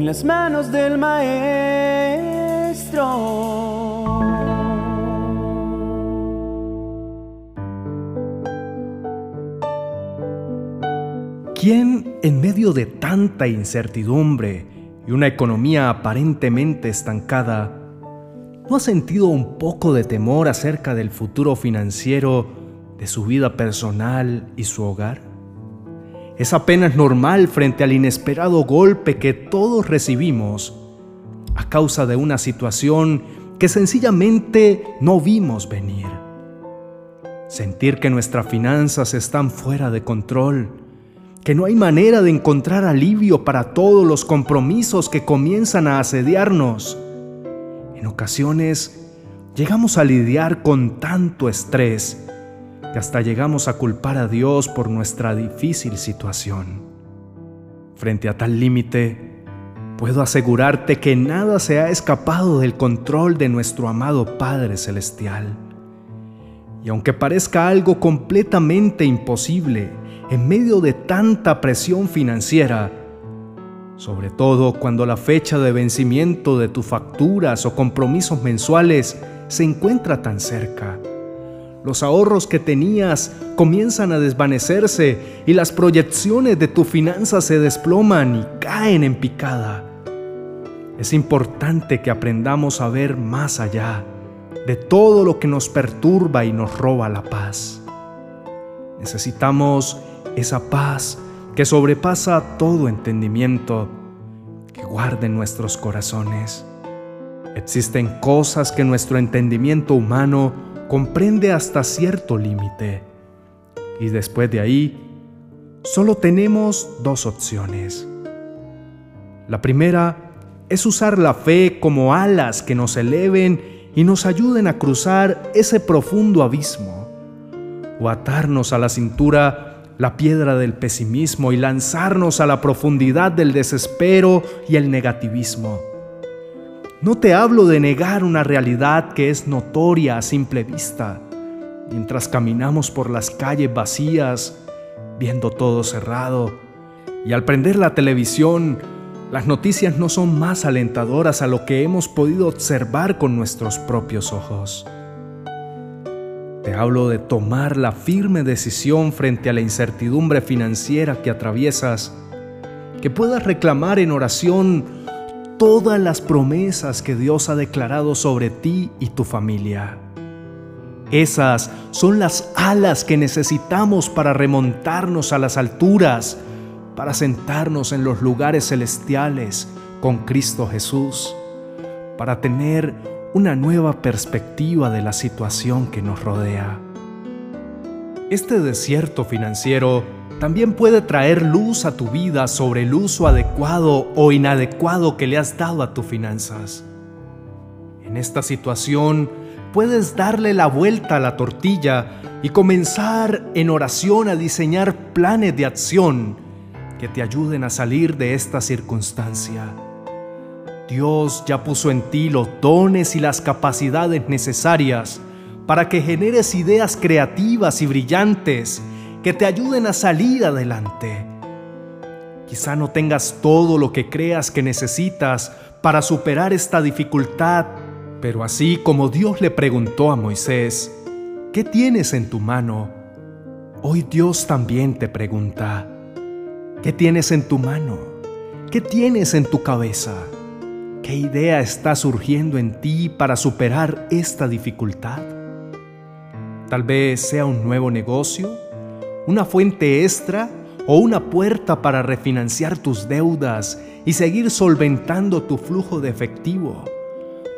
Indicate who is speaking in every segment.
Speaker 1: en las manos del Maestro.
Speaker 2: ¿Quién en medio de tanta incertidumbre y una economía aparentemente estancada no ha sentido un poco de temor acerca del futuro financiero de su vida personal y su hogar? Es apenas normal frente al inesperado golpe que todos recibimos a causa de una situación que sencillamente no vimos venir. Sentir que nuestras finanzas están fuera de control, que no hay manera de encontrar alivio para todos los compromisos que comienzan a asediarnos. En ocasiones llegamos a lidiar con tanto estrés que hasta llegamos a culpar a Dios por nuestra difícil situación. Frente a tal límite, puedo asegurarte que nada se ha escapado del control de nuestro amado Padre Celestial. Y aunque parezca algo completamente imposible en medio de tanta presión financiera, sobre todo cuando la fecha de vencimiento de tus facturas o compromisos mensuales se encuentra tan cerca, los ahorros que tenías comienzan a desvanecerse y las proyecciones de tu finanzas se desploman y caen en picada. Es importante que aprendamos a ver más allá de todo lo que nos perturba y nos roba la paz. Necesitamos esa paz que sobrepasa todo entendimiento, que guarde nuestros corazones. Existen cosas que nuestro entendimiento humano comprende hasta cierto límite. Y después de ahí, solo tenemos dos opciones. La primera es usar la fe como alas que nos eleven y nos ayuden a cruzar ese profundo abismo, o atarnos a la cintura la piedra del pesimismo y lanzarnos a la profundidad del desespero y el negativismo. No te hablo de negar una realidad que es notoria a simple vista, mientras caminamos por las calles vacías, viendo todo cerrado, y al prender la televisión, las noticias no son más alentadoras a lo que hemos podido observar con nuestros propios ojos. Te hablo de tomar la firme decisión frente a la incertidumbre financiera que atraviesas, que puedas reclamar en oración todas las promesas que Dios ha declarado sobre ti y tu familia. Esas son las alas que necesitamos para remontarnos a las alturas, para sentarnos en los lugares celestiales con Cristo Jesús, para tener una nueva perspectiva de la situación que nos rodea. Este desierto financiero también puede traer luz a tu vida sobre el uso adecuado o inadecuado que le has dado a tus finanzas. En esta situación puedes darle la vuelta a la tortilla y comenzar en oración a diseñar planes de acción que te ayuden a salir de esta circunstancia. Dios ya puso en ti los dones y las capacidades necesarias para que generes ideas creativas y brillantes que te ayuden a salir adelante. Quizá no tengas todo lo que creas que necesitas para superar esta dificultad, pero así como Dios le preguntó a Moisés, ¿qué tienes en tu mano? Hoy Dios también te pregunta, ¿qué tienes en tu mano? ¿Qué tienes en tu cabeza? ¿Qué idea está surgiendo en ti para superar esta dificultad? Tal vez sea un nuevo negocio, una fuente extra o una puerta para refinanciar tus deudas y seguir solventando tu flujo de efectivo.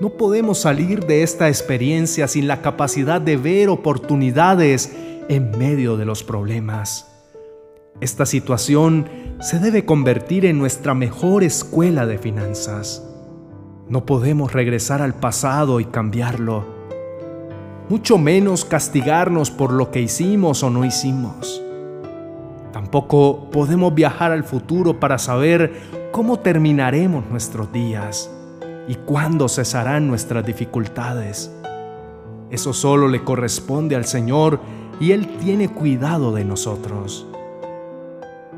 Speaker 2: No podemos salir de esta experiencia sin la capacidad de ver oportunidades en medio de los problemas. Esta situación se debe convertir en nuestra mejor escuela de finanzas. No podemos regresar al pasado y cambiarlo mucho menos castigarnos por lo que hicimos o no hicimos. Tampoco podemos viajar al futuro para saber cómo terminaremos nuestros días y cuándo cesarán nuestras dificultades. Eso solo le corresponde al Señor y Él tiene cuidado de nosotros.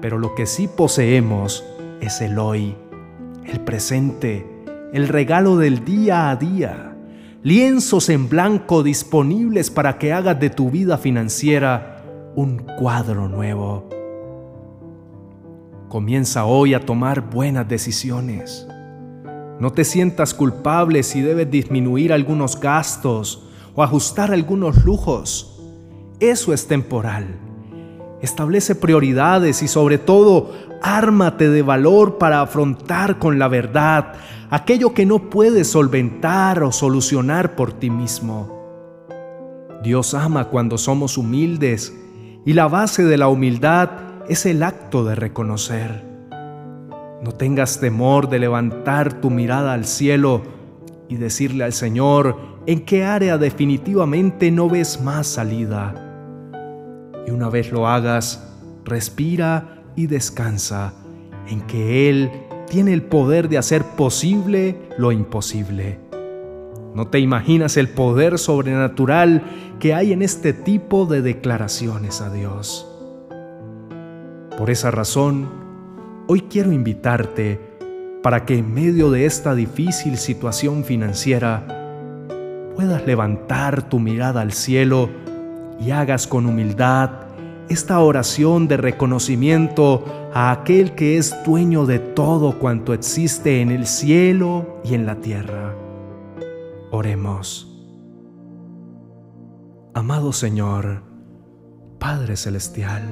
Speaker 2: Pero lo que sí poseemos es el hoy, el presente, el regalo del día a día, lienzos en blanco disponibles para que hagas de tu vida financiera un cuadro nuevo. Comienza hoy a tomar buenas decisiones. No te sientas culpable si debes disminuir algunos gastos o ajustar algunos lujos. Eso es temporal. Establece prioridades y sobre todo, ármate de valor para afrontar con la verdad aquello que no puedes solventar o solucionar por ti mismo. Dios ama cuando somos humildes y la base de la humildad es el acto de reconocer. No tengas temor de levantar tu mirada al cielo y decirle al Señor en qué área definitivamente no ves más salida. Y una vez lo hagas, respira y descansa en que Él tiene el poder de hacer posible lo imposible. No te imaginas el poder sobrenatural que hay en este tipo de declaraciones a Dios. Por esa razón, hoy quiero invitarte para que en medio de esta difícil situación financiera puedas levantar tu mirada al cielo y hagas con humildad esta oración de reconocimiento a aquel que es dueño de todo cuanto existe en el cielo y en la tierra. Oremos. Amado Señor, Padre Celestial,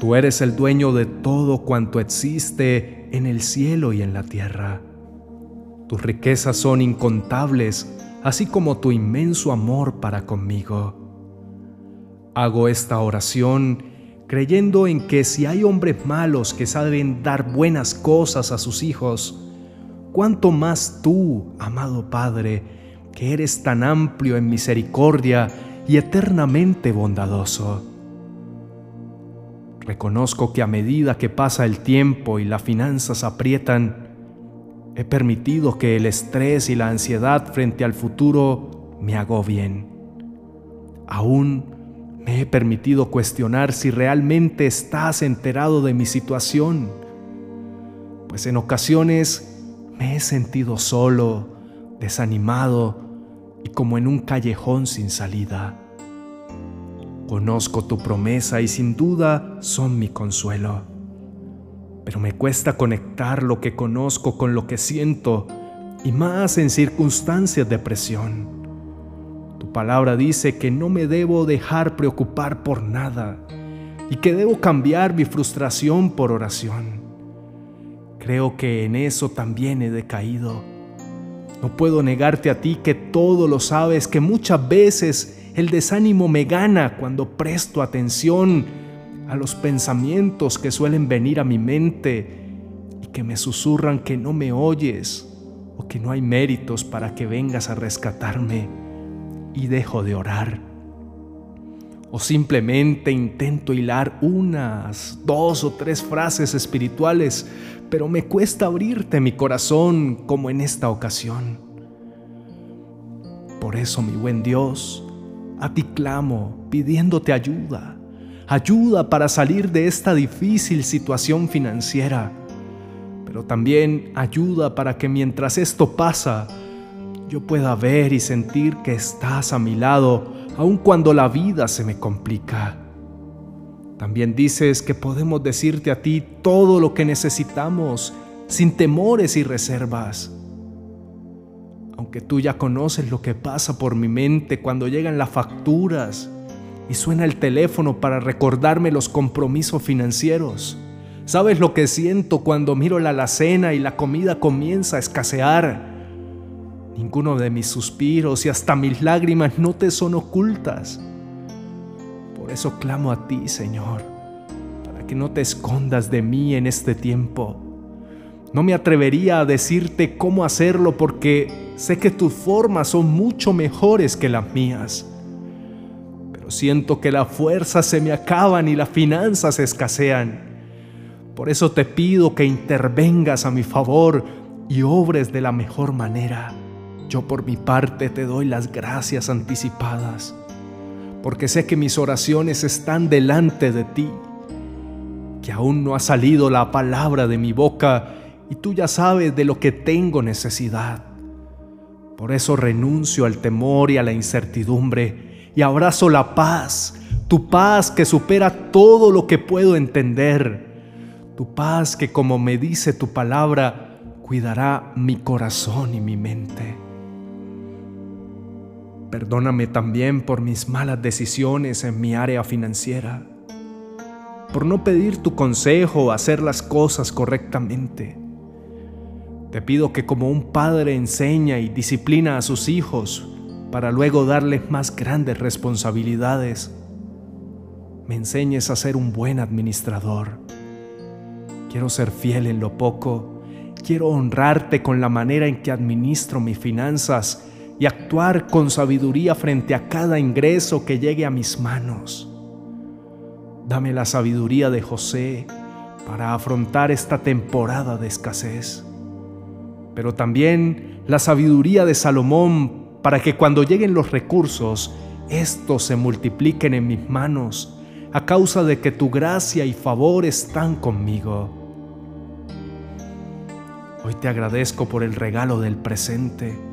Speaker 2: Tú eres el dueño de todo cuanto existe en el cielo y en la tierra. Tus riquezas son incontables, así como tu inmenso amor para conmigo. Hago esta oración creyendo en que si hay hombres malos que saben dar buenas cosas a sus hijos, cuánto más tú, amado Padre, que eres tan amplio en misericordia y eternamente bondadoso. Reconozco que a medida que pasa el tiempo y las finanzas aprietan, he permitido que el estrés y la ansiedad frente al futuro me agobien. Aún me he permitido cuestionar si realmente estás enterado de mi situación, pues en ocasiones me he sentido solo, desanimado y como en un callejón sin salida. Conozco tu promesa y sin duda son mi consuelo. Pero me cuesta conectar lo que conozco con lo que siento y más en circunstancias de presión. Tu palabra dice que no me debo dejar preocupar por nada y que debo cambiar mi frustración por oración. Creo que en eso también he decaído. No puedo negarte a ti que todo lo sabes, que muchas veces el desánimo me gana cuando presto atención a los pensamientos que suelen venir a mi mente y que me susurran que no me oyes o que no hay méritos para que vengas a rescatarme y dejo de orar. O simplemente intento hilar unas, dos o tres frases espirituales, pero me cuesta abrirte mi corazón como en esta ocasión. Por eso, mi buen Dios, a ti clamo pidiéndote ayuda, ayuda para salir de esta difícil situación financiera, pero también ayuda para que mientras esto pasa, yo pueda ver y sentir que estás a mi lado, aun cuando la vida se me complica. También dices que podemos decirte a ti todo lo que necesitamos, sin temores y reservas aunque tú ya conoces lo que pasa por mi mente cuando llegan las facturas y suena el teléfono para recordarme los compromisos financieros. ¿Sabes lo que siento cuando miro la alacena y la comida comienza a escasear? Ninguno de mis suspiros y hasta mis lágrimas no te son ocultas. Por eso clamo a ti, Señor, para que no te escondas de mí en este tiempo no me atrevería a decirte cómo hacerlo porque sé que tus formas son mucho mejores que las mías. Pero siento que las fuerzas se me acaban y las finanzas escasean. Por eso te pido que intervengas a mi favor y obres de la mejor manera. Yo por mi parte te doy las gracias anticipadas, porque sé que mis oraciones están delante de ti, que aún no ha salido la palabra de mi boca, y tú ya sabes de lo que tengo necesidad. Por eso renuncio al temor y a la incertidumbre y abrazo la paz, tu paz que supera todo lo que puedo entender, tu paz que como me dice tu palabra, cuidará mi corazón y mi mente. Perdóname también por mis malas decisiones en mi área financiera, por no pedir tu consejo o hacer las cosas correctamente. Te pido que como un padre enseña y disciplina a sus hijos para luego darles más grandes responsabilidades, me enseñes a ser un buen administrador. Quiero ser fiel en lo poco, quiero honrarte con la manera en que administro mis finanzas y actuar con sabiduría frente a cada ingreso que llegue a mis manos. Dame la sabiduría de José para afrontar esta temporada de escasez, pero también la sabiduría de Salomón para que cuando lleguen los recursos, estos se multipliquen en mis manos a causa de que tu gracia y favor están conmigo. Hoy te agradezco por el regalo del presente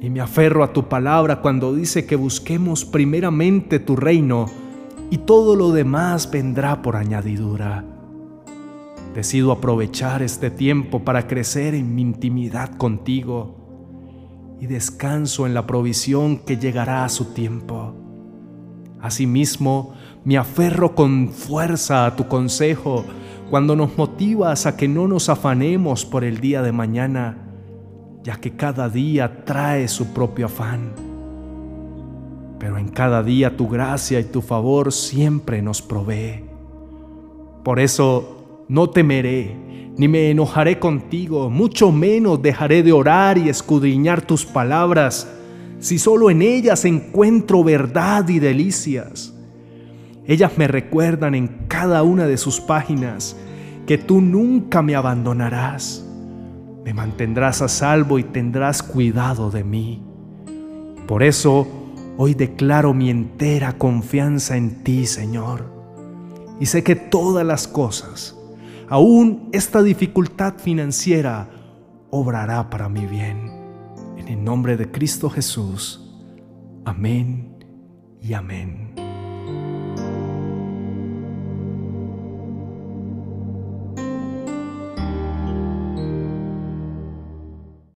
Speaker 2: y me aferro a tu palabra cuando dice que busquemos primeramente tu reino y todo lo demás vendrá por añadidura. Decido aprovechar este tiempo para crecer en mi intimidad contigo y descanso en la provisión que llegará a su tiempo. Asimismo, me aferro con fuerza a tu consejo cuando nos motivas a que no nos afanemos por el día de mañana ya que cada día trae su propio afán. Pero en cada día tu gracia y tu favor siempre nos provee. Por eso no temeré, ni me enojaré contigo, mucho menos dejaré de orar y escudriñar tus palabras, si solo en ellas encuentro verdad y delicias. Ellas me recuerdan en cada una de sus páginas que tú nunca me abandonarás me mantendrás a salvo y tendrás cuidado de mí. Por eso hoy declaro mi entera confianza en ti, Señor. Y sé que todas las cosas, aún esta dificultad financiera, obrará para mi bien. En el nombre de Cristo Jesús. Amén y amén.